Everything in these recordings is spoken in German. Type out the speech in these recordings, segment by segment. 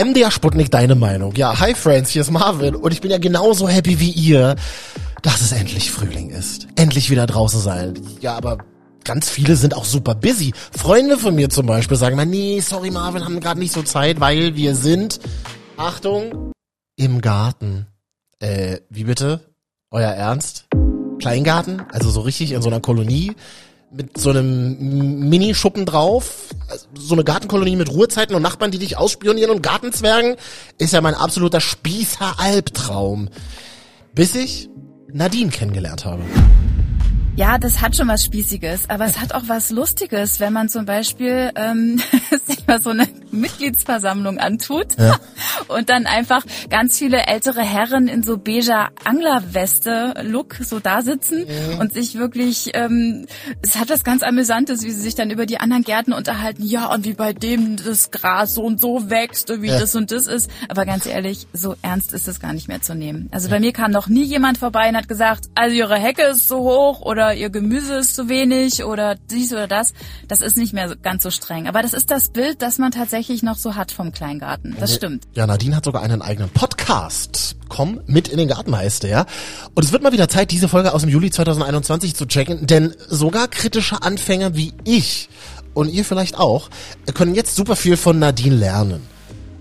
MDR Sputnik, deine Meinung. Ja, hi Friends, hier ist Marvin und ich bin ja genauso happy wie ihr, dass es endlich Frühling ist. Endlich wieder draußen sein. Ja, aber ganz viele sind auch super busy. Freunde von mir zum Beispiel sagen mal, nee, sorry Marvin, haben gerade nicht so Zeit, weil wir sind, Achtung, im Garten. Äh, wie bitte? Euer Ernst? Kleingarten? Also so richtig in so einer Kolonie? Mit so einem Minischuppen drauf, so eine Gartenkolonie mit Ruhezeiten und Nachbarn, die dich ausspionieren und Gartenzwergen, ist ja mein absoluter Spießer-Albtraum. Bis ich Nadine kennengelernt habe. Ja, das hat schon was Spießiges, aber es hat auch was Lustiges, wenn man zum Beispiel ähm, mal so eine Mitgliedsversammlung antut ja. und dann einfach ganz viele ältere Herren in so beiger Anglerweste-Look so da sitzen mhm. und sich wirklich, ähm, es hat was ganz Amüsantes, wie sie sich dann über die anderen Gärten unterhalten, ja, und wie bei dem das Gras so und so wächst und wie ja. das und das ist. Aber ganz ehrlich, so ernst ist es gar nicht mehr zu nehmen. Also bei mir kam noch nie jemand vorbei und hat gesagt, also ihre Hecke ist so hoch oder ihr Gemüse ist zu wenig oder dies oder das. Das ist nicht mehr ganz so streng. Aber das ist das Bild, das man tatsächlich noch so hat vom Kleingarten. Das stimmt. Ja, Nadine hat sogar einen eigenen Podcast. Komm mit in den Garten heißt der. Und es wird mal wieder Zeit, diese Folge aus dem Juli 2021 zu checken, denn sogar kritische Anfänger wie ich und ihr vielleicht auch können jetzt super viel von Nadine lernen.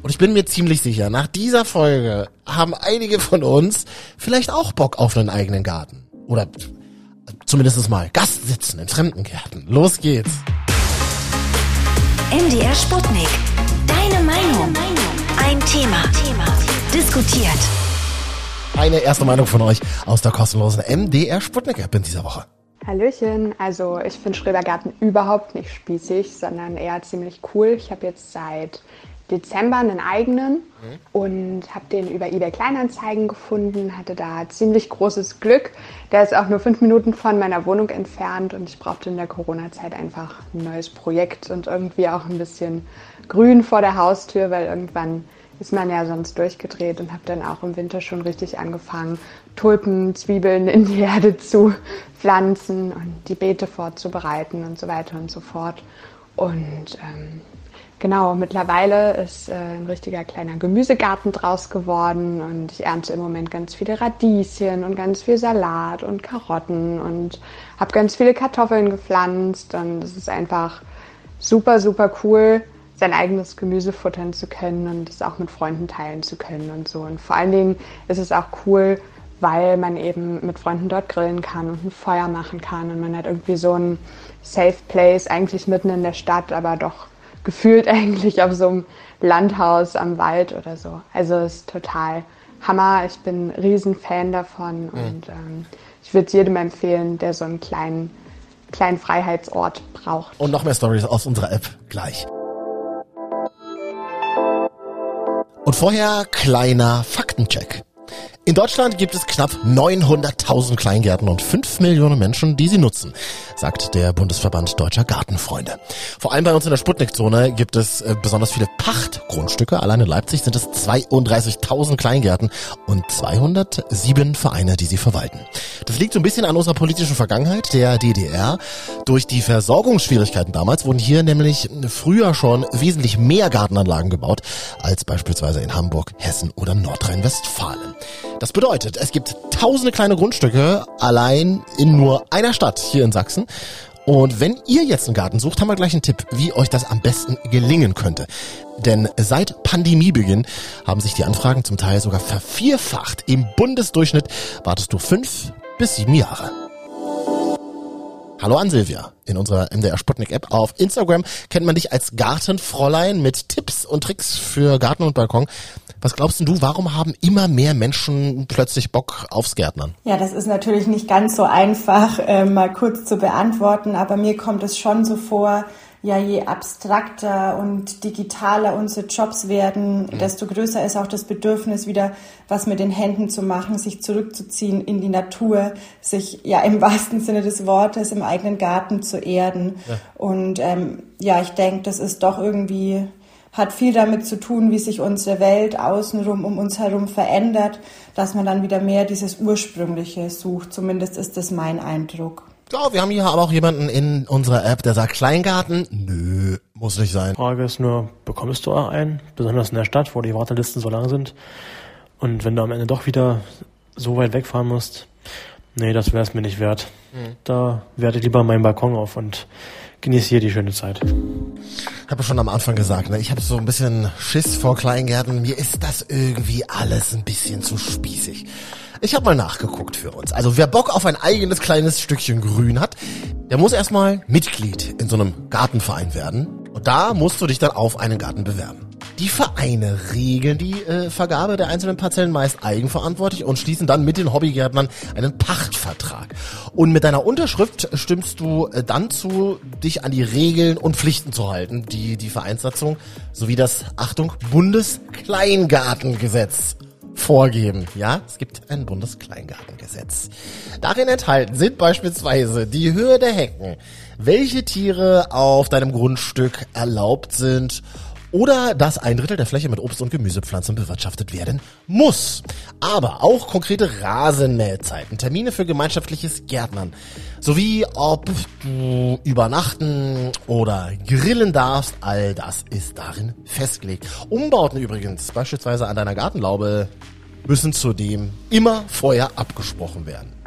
Und ich bin mir ziemlich sicher, nach dieser Folge haben einige von uns vielleicht auch Bock auf einen eigenen Garten. Oder zumindest mal Gast sitzen in Fremdengärten. Los geht's. MDR Sputnik. Deine Meinung. Ein Thema. Diskutiert. Eine erste Meinung von euch aus der kostenlosen MDR Sputnik App in dieser Woche. Hallöchen, also ich finde Schrebergarten überhaupt nicht spießig, sondern eher ziemlich cool. Ich habe jetzt seit Dezember einen eigenen mhm. und habe den über eBay Kleinanzeigen gefunden, hatte da ziemlich großes Glück. Der ist auch nur fünf Minuten von meiner Wohnung entfernt und ich brauchte in der Corona-Zeit einfach ein neues Projekt und irgendwie auch ein bisschen Grün vor der Haustür, weil irgendwann ist man ja sonst durchgedreht und habe dann auch im Winter schon richtig angefangen, Tulpen, Zwiebeln in die Erde zu pflanzen und die Beete vorzubereiten und so weiter und so fort. Und ähm, Genau, mittlerweile ist äh, ein richtiger kleiner Gemüsegarten draus geworden und ich ernte im Moment ganz viele Radieschen und ganz viel Salat und Karotten und habe ganz viele Kartoffeln gepflanzt und es ist einfach super, super cool, sein eigenes Gemüse futtern zu können und es auch mit Freunden teilen zu können und so. Und vor allen Dingen ist es auch cool, weil man eben mit Freunden dort grillen kann und ein Feuer machen kann und man hat irgendwie so ein Safe Place, eigentlich mitten in der Stadt, aber doch gefühlt eigentlich auf so einem Landhaus am Wald oder so. Also es ist total Hammer. Ich bin ein Riesenfan davon mhm. und ähm, ich würde es jedem empfehlen, der so einen kleinen, kleinen Freiheitsort braucht. Und noch mehr Stories aus unserer App gleich. Und vorher kleiner Faktencheck. In Deutschland gibt es knapp 900.000 Kleingärten und 5 Millionen Menschen, die sie nutzen, sagt der Bundesverband Deutscher Gartenfreunde. Vor allem bei uns in der Sputnik-Zone gibt es äh, besonders viele Pachtgrundstücke. Allein in Leipzig sind es 32.000 Kleingärten und 207 Vereine, die sie verwalten. Das liegt so ein bisschen an unserer politischen Vergangenheit, der DDR. Durch die Versorgungsschwierigkeiten damals wurden hier nämlich früher schon wesentlich mehr Gartenanlagen gebaut als beispielsweise in Hamburg, Hessen oder Nordrhein-Westfalen. Das bedeutet, es gibt tausende kleine Grundstücke allein in nur einer Stadt hier in Sachsen. Und wenn ihr jetzt einen Garten sucht, haben wir gleich einen Tipp, wie euch das am besten gelingen könnte. Denn seit Pandemiebeginn haben sich die Anfragen zum Teil sogar vervierfacht. Im Bundesdurchschnitt wartest du fünf bis sieben Jahre. Hallo an Silvia. In unserer MDR Sputnik App auf Instagram kennt man dich als Gartenfräulein mit Tipps und Tricks für Garten und Balkon. Was glaubst du, warum haben immer mehr Menschen plötzlich Bock aufs Gärtnern? Ja, das ist natürlich nicht ganz so einfach, äh, mal kurz zu beantworten, aber mir kommt es schon so vor, ja, je abstrakter und digitaler unsere Jobs werden, mhm. desto größer ist auch das Bedürfnis, wieder was mit den Händen zu machen, sich zurückzuziehen in die Natur, sich ja im wahrsten Sinne des Wortes im eigenen Garten zu erden. Ja. Und ähm, ja, ich denke, das ist doch irgendwie hat viel damit zu tun, wie sich unsere Welt außenrum um uns herum verändert, dass man dann wieder mehr dieses Ursprüngliche sucht. Zumindest ist das mein Eindruck. Ja, wir haben hier aber auch jemanden in unserer App, der sagt Kleingarten. Nö, Muss nicht sein. Frage ist nur, bekommst du einen? Besonders in der Stadt, wo die Wartelisten so lang sind. Und wenn du am Ende doch wieder so weit wegfahren musst, nee, das wäre es mir nicht wert. Mhm. Da werde ich lieber meinen Balkon auf und genieße hier die schöne Zeit. Ich habe schon am Anfang gesagt, ne, ich habe so ein bisschen Schiss vor Kleingärten. Mir ist das irgendwie alles ein bisschen zu spießig. Ich habe mal nachgeguckt für uns. Also wer Bock auf ein eigenes kleines Stückchen Grün hat, der muss erstmal Mitglied in so einem Gartenverein werden. Und da musst du dich dann auf einen Garten bewerben. Die Vereine regeln die äh, Vergabe der einzelnen Parzellen meist eigenverantwortlich und schließen dann mit den Hobbygärtnern einen Pachtvertrag. Und mit deiner Unterschrift stimmst du äh, dann zu, dich an die Regeln und Pflichten zu halten, die die Vereinssatzung sowie das, Achtung, Bundeskleingartengesetz vorgeben. Ja, es gibt ein Bundeskleingartengesetz. Darin enthalten sind beispielsweise die Höhe der Hecken, welche Tiere auf deinem Grundstück erlaubt sind oder dass ein Drittel der Fläche mit Obst- und Gemüsepflanzen bewirtschaftet werden muss. Aber auch konkrete Rasenmähzeiten, Termine für gemeinschaftliches Gärtnern, sowie ob du übernachten oder grillen darfst, all das ist darin festgelegt. Umbauten übrigens, beispielsweise an deiner Gartenlaube, müssen zudem immer vorher abgesprochen werden.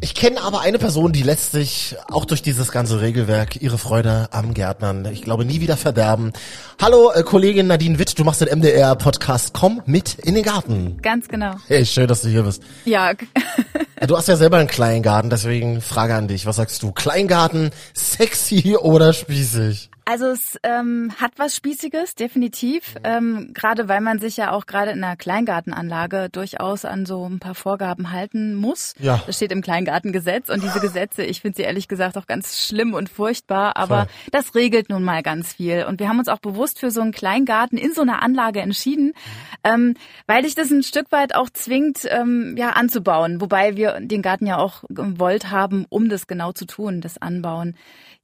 Ich kenne aber eine Person, die lässt sich auch durch dieses ganze Regelwerk ihre Freude am Gärtnern, ich glaube, nie wieder verderben. Hallo, äh, Kollegin Nadine Witt, du machst den MDR-Podcast Komm mit in den Garten. Ganz genau. Hey, schön, dass du hier bist. Ja. du hast ja selber einen Kleingarten, deswegen Frage an dich. Was sagst du? Kleingarten, sexy oder spießig? Also es ähm, hat was Spießiges, definitiv. Ähm, gerade weil man sich ja auch gerade in einer Kleingartenanlage durchaus an so ein paar Vorgaben halten muss. Ja. Das steht im Kleingartengesetz und diese Gesetze, ich finde sie ehrlich gesagt auch ganz schlimm und furchtbar, aber Voll. das regelt nun mal ganz viel. Und wir haben uns auch bewusst für so einen Kleingarten in so einer Anlage entschieden, ähm, weil dich das ein Stück weit auch zwingt, ähm, ja, anzubauen. Wobei wir den Garten ja auch gewollt haben, um das genau zu tun, das Anbauen.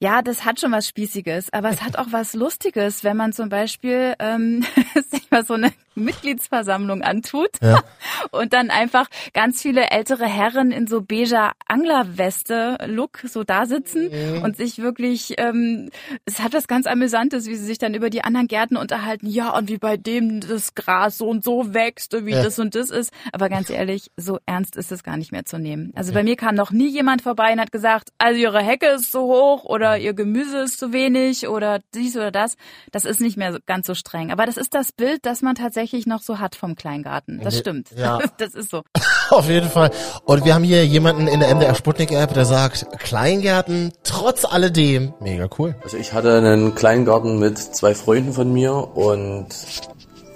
Ja, das hat schon was Spießiges, aber es hat auch was Lustiges, wenn man zum Beispiel ähm, sich mal so eine Mitgliedsversammlung antut ja. und dann einfach ganz viele ältere Herren in so beiger Anglerweste-Look so da sitzen mhm. und sich wirklich, ähm, es hat was ganz Amüsantes, wie sie sich dann über die anderen Gärten unterhalten. Ja, und wie bei dem das Gras so und so wächst und wie ja. das und das ist. Aber ganz ehrlich, so ernst ist es gar nicht mehr zu nehmen. Also bei mir kam noch nie jemand vorbei und hat gesagt, also ihre Hecke ist zu hoch oder oder ihr Gemüse ist zu wenig oder dies oder das. Das ist nicht mehr ganz so streng. Aber das ist das Bild, das man tatsächlich noch so hat vom Kleingarten. Das stimmt. Ja. Das ist so. Auf jeden Fall. Und wir haben hier jemanden in der MDR Sputnik App, der sagt, Kleingärten trotz alledem mega cool. Also ich hatte einen Kleingarten mit zwei Freunden von mir und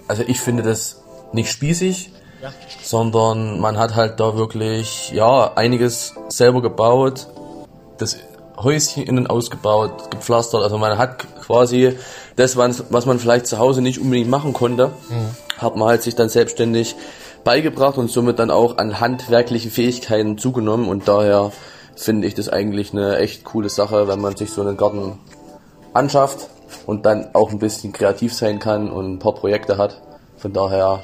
also ich finde das nicht spießig, ja. sondern man hat halt da wirklich ja einiges selber gebaut. Das Häuschen innen ausgebaut, gepflastert. Also man hat quasi das, was man vielleicht zu Hause nicht unbedingt machen konnte, mhm. hat man halt sich dann selbstständig beigebracht und somit dann auch an handwerklichen Fähigkeiten zugenommen. Und daher finde ich das eigentlich eine echt coole Sache, wenn man sich so einen Garten anschafft und dann auch ein bisschen kreativ sein kann und ein paar Projekte hat. Von daher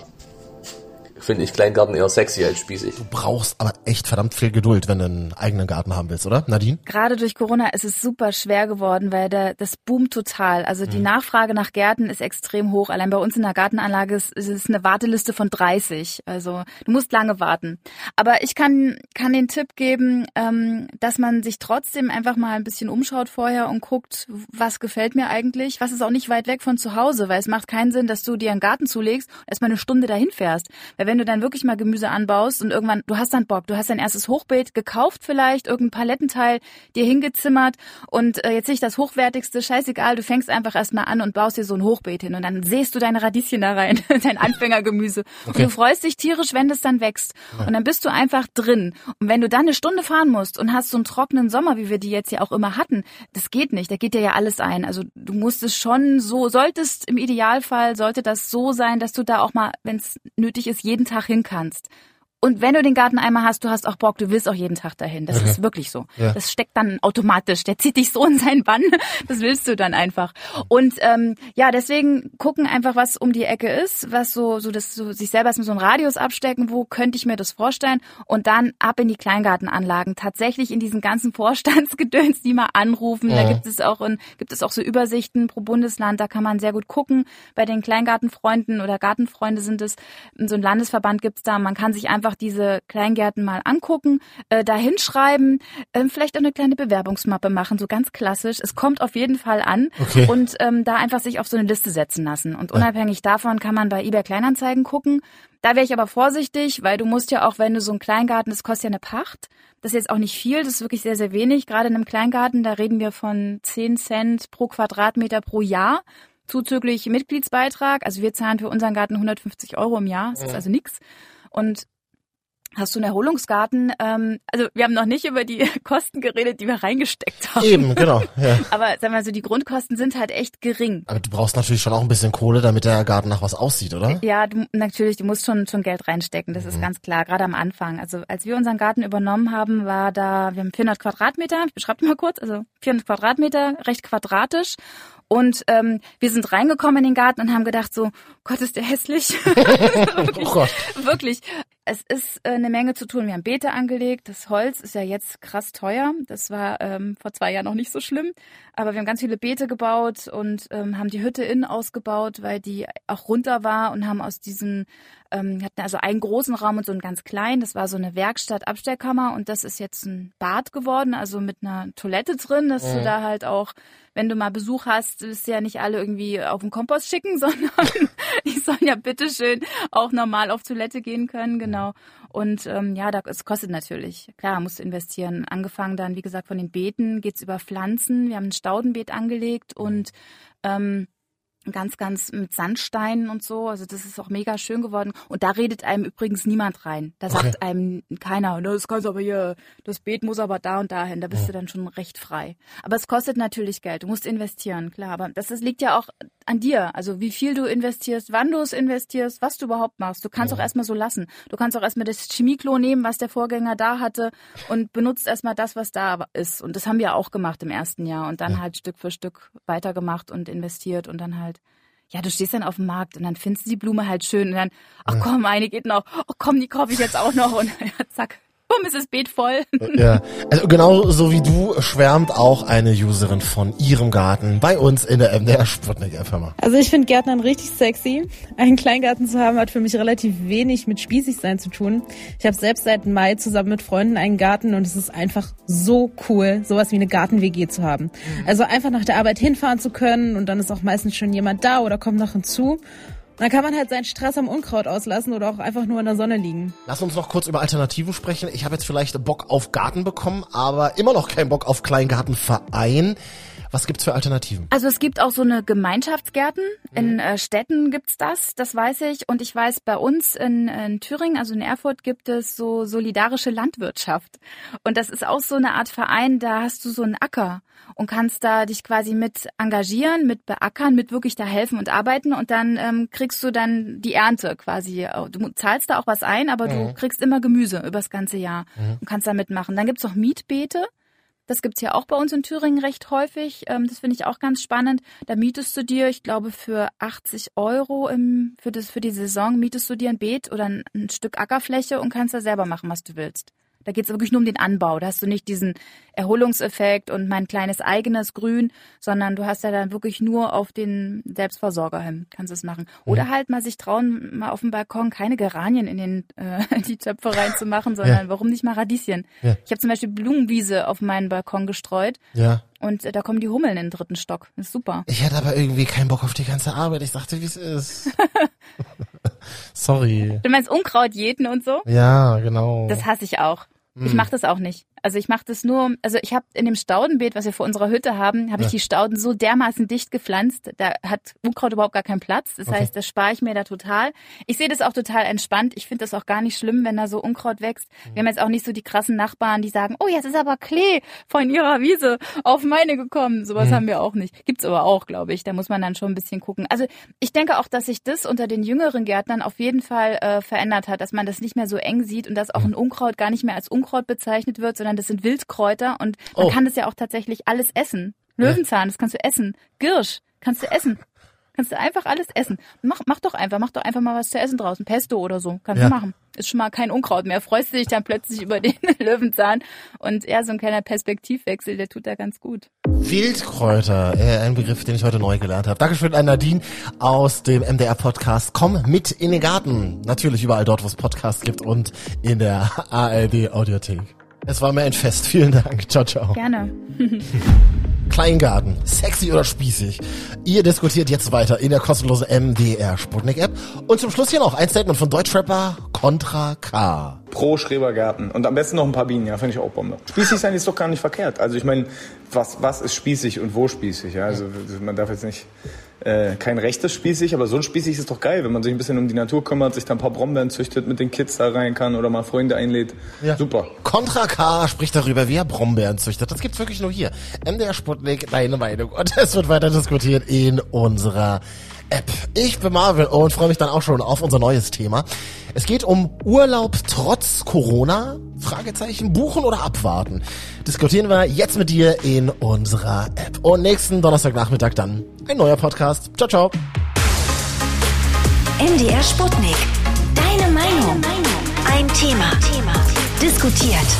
finde ich Kleingarten eher sexy als spießig. Du brauchst aber echt verdammt viel Geduld, wenn du einen eigenen Garten haben willst, oder? Nadine? Gerade durch Corona ist es super schwer geworden, weil der, das boomt total. Also die mhm. Nachfrage nach Gärten ist extrem hoch. Allein bei uns in der Gartenanlage ist, ist es eine Warteliste von 30. Also du musst lange warten. Aber ich kann, kann den Tipp geben, ähm, dass man sich trotzdem einfach mal ein bisschen umschaut vorher und guckt, was gefällt mir eigentlich, was ist auch nicht weit weg von zu Hause, weil es macht keinen Sinn, dass du dir einen Garten zulegst und erstmal eine Stunde dahin fährst. Weil wenn du dann wirklich mal Gemüse anbaust und irgendwann, du hast dann Bock, du hast dein erstes Hochbeet gekauft vielleicht, irgendein Palettenteil dir hingezimmert und äh, jetzt nicht das hochwertigste, scheißegal, du fängst einfach erstmal an und baust dir so ein Hochbeet hin und dann sähst du deine Radieschen da rein, dein Anfängergemüse okay. und du freust dich tierisch, wenn das dann wächst ja. und dann bist du einfach drin und wenn du dann eine Stunde fahren musst und hast so einen trockenen Sommer, wie wir die jetzt ja auch immer hatten, das geht nicht, da geht dir ja alles ein, also du musst es schon so, solltest im Idealfall, sollte das so sein, dass du da auch mal, wenn es nötig ist, jeden Tag hin kannst. Und wenn du den Garten einmal hast, du hast auch Bock, du willst auch jeden Tag dahin. Das Okay. ist wirklich so. Ja. Das steckt dann automatisch. Der zieht dich so in seinen Bann. Das willst du dann einfach. Und ähm, ja, deswegen gucken einfach, was um die Ecke ist, was so, so das so sich selber erstmal so einen Radius abstecken, wo könnte ich mir das vorstellen und dann ab in die Kleingartenanlagen. Tatsächlich in diesen ganzen Vorstandsgedöns, die mal anrufen. Da gibt es auch in, gibt es auch so Übersichten pro Bundesland. Da kann man sehr gut gucken. Bei den Kleingartenfreunden oder Gartenfreunde sind es so ein Landesverband gibt's da. Man kann sich einfach diese Kleingärten mal angucken, äh, da hinschreiben, ähm, vielleicht auch eine kleine Bewerbungsmappe machen, so ganz klassisch. Es kommt auf jeden Fall an Okay. und ähm, da einfach sich auf so eine Liste setzen lassen. Und unabhängig davon kann man bei eBay Kleinanzeigen gucken. Da wäre ich aber vorsichtig, weil du musst ja auch, wenn du so einen Kleingarten, das kostet ja eine Pacht. Das ist jetzt auch nicht viel, das ist wirklich sehr, sehr wenig. Gerade in einem Kleingarten, da reden wir von 10 Cent pro Quadratmeter pro Jahr zuzüglich Mitgliedsbeitrag. Also wir zahlen für unseren Garten 150 Euro im Jahr. Das ist also nix. Und hast du einen Erholungsgarten? Ähm, also wir haben noch nicht über die Kosten geredet, die wir reingesteckt haben. Eben, genau. Ja. Aber sagen wir mal so, die Grundkosten sind halt echt gering. Aber du brauchst natürlich schon auch ein bisschen Kohle, damit der Garten nach was aussieht, oder? Ja, du, natürlich, du musst schon, schon Geld reinstecken, das ist ganz klar, gerade am Anfang. Also als wir unseren Garten übernommen haben, war da, wir haben 400 Quadratmeter, ich beschreibe mal kurz, also 400 Quadratmeter, recht quadratisch. Und ähm, wir sind reingekommen in den Garten und haben gedacht so, Gott, ist der hässlich. wirklich, Oh Gott. wirklich. Es ist äh, eine Menge zu tun. Wir haben Beete angelegt. Das Holz ist ja jetzt krass teuer. Das war ähm, vor zwei Jahren noch nicht so schlimm. Aber wir haben ganz viele Beete gebaut und ähm, haben die Hütte innen ausgebaut, weil die auch runter war und haben aus diesen, ähm, hatten also einen großen Raum und so einen ganz kleinen. Das war so eine Werkstatt, Abstellkammer und das ist jetzt ein Bad geworden, also mit einer Toilette drin, dass du da halt auch, wenn du mal Besuch hast, willst du ja nicht alle irgendwie auf den Kompost schicken, sondern die sollen ja bitteschön auch normal auf Toilette gehen können, genau. Und ähm, ja, es kostet natürlich. Klar, musst du investieren. Angefangen dann, wie gesagt, von den Beeten geht's über Pflanzen. Wir haben ein Staudenbeet angelegt und ähm, ganz, ganz mit Sandsteinen und so. Also das ist auch mega schön geworden. Und da redet einem übrigens niemand rein. Da sagt Okay. einem keiner, das kannst aber hier, das Beet muss aber da und dahin. Da bist du dann schon recht frei. Aber es kostet natürlich Geld. Du musst investieren, klar. Aber das ist, liegt ja auch an dir. Also wie viel du investierst, wann du es investierst, was du überhaupt machst. Du kannst auch erstmal so lassen. Du kannst auch erstmal das Chemieklo nehmen, was der Vorgänger da hatte und benutzt erstmal das, was da ist. Und das haben wir auch gemacht im ersten Jahr und dann halt Stück für Stück weitergemacht und investiert und dann halt ja, du stehst dann auf dem Markt und dann findest du die Blume halt schön und dann, ach komm, eine geht noch, oh komm, die kaufe ich jetzt auch noch und ja, zack, bumm, ist das Beet voll. Ja, also genau so wie du schwärmt auch eine Userin von ihrem Garten bei uns in der MDR Sputnik FM. Also ich finde Gärtnern richtig sexy. Einen Kleingarten zu haben hat für mich relativ wenig mit spießig sein zu tun. Ich habe selbst seit Mai zusammen mit Freunden einen Garten und es ist einfach so cool, sowas wie eine Garten-WG zu haben. Also einfach nach der Arbeit hinfahren zu können und dann ist auch meistens schon jemand da oder kommt noch hinzu. Dann kann man halt seinen Stress am Unkraut auslassen oder auch einfach nur in der Sonne liegen. Lass uns noch kurz über Alternativen sprechen. Ich habe jetzt vielleicht Bock auf Garten bekommen, aber immer noch keinen Bock auf Kleingartenverein. Was gibt's für Alternativen? Also es gibt auch so eine Gemeinschaftsgärten. In äh, Städten gibt's das, das weiß ich. Und ich weiß, bei uns in, in Thüringen, also in Erfurt, gibt es so solidarische Landwirtschaft. Und das ist auch so eine Art Verein, da hast du so einen Acker und kannst da dich quasi mit engagieren, mit beackern, mit wirklich da helfen und arbeiten. Und dann ähm, kriegst du dann die Ernte quasi. Du zahlst da auch was ein, aber du kriegst immer Gemüse übers ganze Jahr und kannst da mitmachen. Dann gibt's auch Mietbeete. Das gibt's ja auch bei uns in Thüringen recht häufig. Ähm, das finde ich auch ganz spannend. Da mietest du dir, ich glaube, für 80 Euro im, für, das, für die Saison mietest du dir ein Beet oder ein, ein Stück Ackerfläche und kannst da selber machen, was du willst. Da geht's wirklich nur um den Anbau. Da hast du nicht diesen Erholungseffekt und mein kleines eigenes Grün, sondern du hast ja dann wirklich nur auf den Selbstversorger hin, kannst es machen. Oder halt mal sich trauen, mal auf dem Balkon keine Geranien in, den, äh, in die Töpfe reinzumachen, sondern warum nicht mal Radieschen? Ja. Ich habe zum Beispiel Blumenwiese auf meinen Balkon gestreut Ja. und äh, da kommen die Hummeln in den dritten Stock. Das ist super. Ich hatte aber irgendwie keinen Bock auf die ganze Arbeit. Ich dachte, wie es ist. Sorry. Du meinst Unkraut jäten und so? Ja, genau. Das hasse ich auch. Ich mache das auch nicht. Also ich mache das nur, also ich habe in dem Staudenbeet, was wir vor unserer Hütte haben, habe ja. ich die Stauden so dermaßen dicht gepflanzt, da hat Unkraut überhaupt gar keinen Platz. Das okay. heißt, das spare ich mir da total. Ich sehe das auch total entspannt. Ich finde das auch gar nicht schlimm, wenn da so Unkraut wächst. Mhm. Wir haben jetzt auch nicht so die krassen Nachbarn, die sagen, oh, jetzt ist aber Klee von ihrer Wiese auf meine gekommen. Sowas mhm. haben wir auch nicht. Gibt's aber auch, glaube ich. Da muss man dann schon ein bisschen gucken. Also ich denke auch, dass sich das unter den jüngeren Gärtnern auf jeden Fall äh, verändert hat, dass man das nicht mehr so eng sieht und dass auch ein Unkraut gar nicht mehr als Unkraut bezeichnet wird, sondern das sind Wildkräuter und man oh. kann das ja auch tatsächlich alles essen. Löwenzahn, das kannst du essen. Girsch, kannst du essen. Kannst du einfach alles essen. Mach, mach doch einfach, mach doch einfach mal was zu essen draußen. Pesto oder so. Kannst ja. du machen. Ist schon mal kein Unkraut mehr. Freust du dich dann plötzlich über den Löwenzahn. Und ja, so ein kleiner Perspektivwechsel, der tut da ganz gut. Wildkräuter, äh, ein Begriff, den ich heute neu gelernt habe. Dankeschön an Nadine aus dem MDR-Podcast. Komm mit in den Garten. Natürlich überall dort, wo es Podcasts gibt und in der ARD-Audiothek. Es war mir ein Fest. Vielen Dank. Ciao, ciao. Gerne. Kleingarten, sexy oder spießig? Ihr diskutiert jetzt weiter in der kostenlosen MDR Sputnik App. Und zum Schluss hier noch ein Statement von Deutschrapper Contra K. Pro Schrebergarten. Und am besten noch ein paar Bienen, ja, finde ich auch Bombe. Spießig sein ist doch gar nicht verkehrt. Also ich meine, was, was ist spießig und wo spießig? Ja? Also man darf jetzt nicht äh, kein rechtes spießig, aber so ein spießig ist doch geil, wenn man sich ein bisschen um die Natur kümmert, sich da ein paar Brombeeren züchtet, mit den Kids da rein kann oder mal Freunde einlädt. Ja. Super. Contra K spricht darüber, wie er Brombeeren züchtet. Das gibt's wirklich nur hier. MDR Sputnik, deine Meinung. Und es wird weiter diskutiert in unserer App. Ich bin Marvin und freue mich dann auch schon auf unser neues Thema. Es geht um Urlaub trotz Corona. Fragezeichen, buchen oder abwarten. Diskutieren wir jetzt mit dir in unserer App. Und nächsten Donnerstagnachmittag dann ein neuer Podcast. Ciao, ciao. MDR Sputnik. Deine Meinung. Ein Thema. Diskutiert.